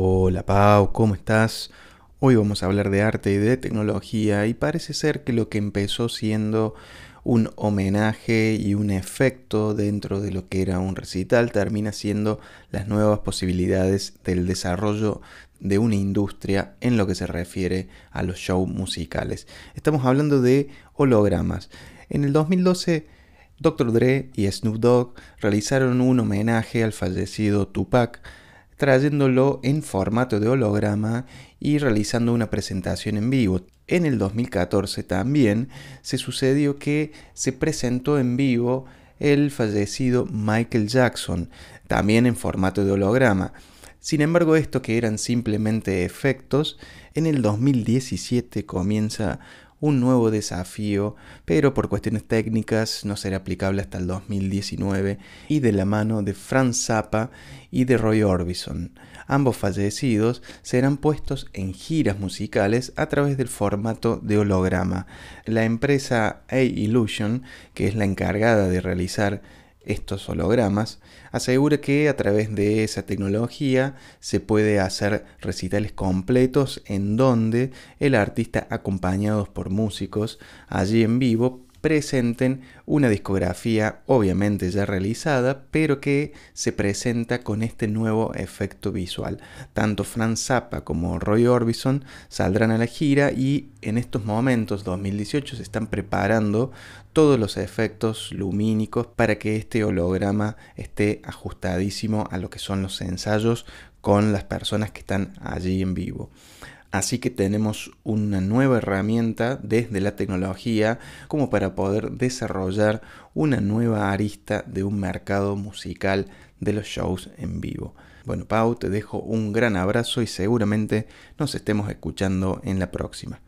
Hola Pau, ¿cómo estás? Hoy vamos a hablar de arte y de tecnología y parece ser que lo que empezó siendo un homenaje y un efecto dentro de lo que era un recital termina siendo las nuevas posibilidades del desarrollo de una industria en lo que se refiere a los shows musicales. Estamos hablando de hologramas. En el 2012 Dr. Dre y Snoop Dogg realizaron un homenaje al fallecido Tupac trayéndolo en formato de holograma y realizando una presentación en vivo. En el 2014 también se sucedió que se presentó en vivo el fallecido Michael Jackson, también en formato de holograma. Sin embargo, esto que eran simplemente efectos, en el 2017 comienza un nuevo desafío, pero por cuestiones técnicas no será aplicable hasta el 2019 y de la mano de Franz Zappa y de Roy Orbison. Ambos fallecidos serán puestos en giras musicales a través del formato de holograma. La empresa A-Illusion, que es la encargada de realizar estos hologramas, asegura que a través de esa tecnología se puede hacer recitales completos en donde el artista acompañados por músicos allí en vivo presenten una discografía obviamente ya realizada, pero que se presenta con este nuevo efecto visual. Tanto Franz Zappa como Roy Orbison saldrán a la gira y en estos momentos, 2018, se están preparando todos los efectos lumínicos para que este holograma esté ajustadísimo a lo que son los ensayos con las personas que están allí en vivo. Así que tenemos una nueva herramienta desde la tecnología como para poder desarrollar una nueva arista de un mercado musical de los shows en vivo. Bueno, Pau, te dejo un gran abrazo y seguramente nos estemos escuchando en la próxima.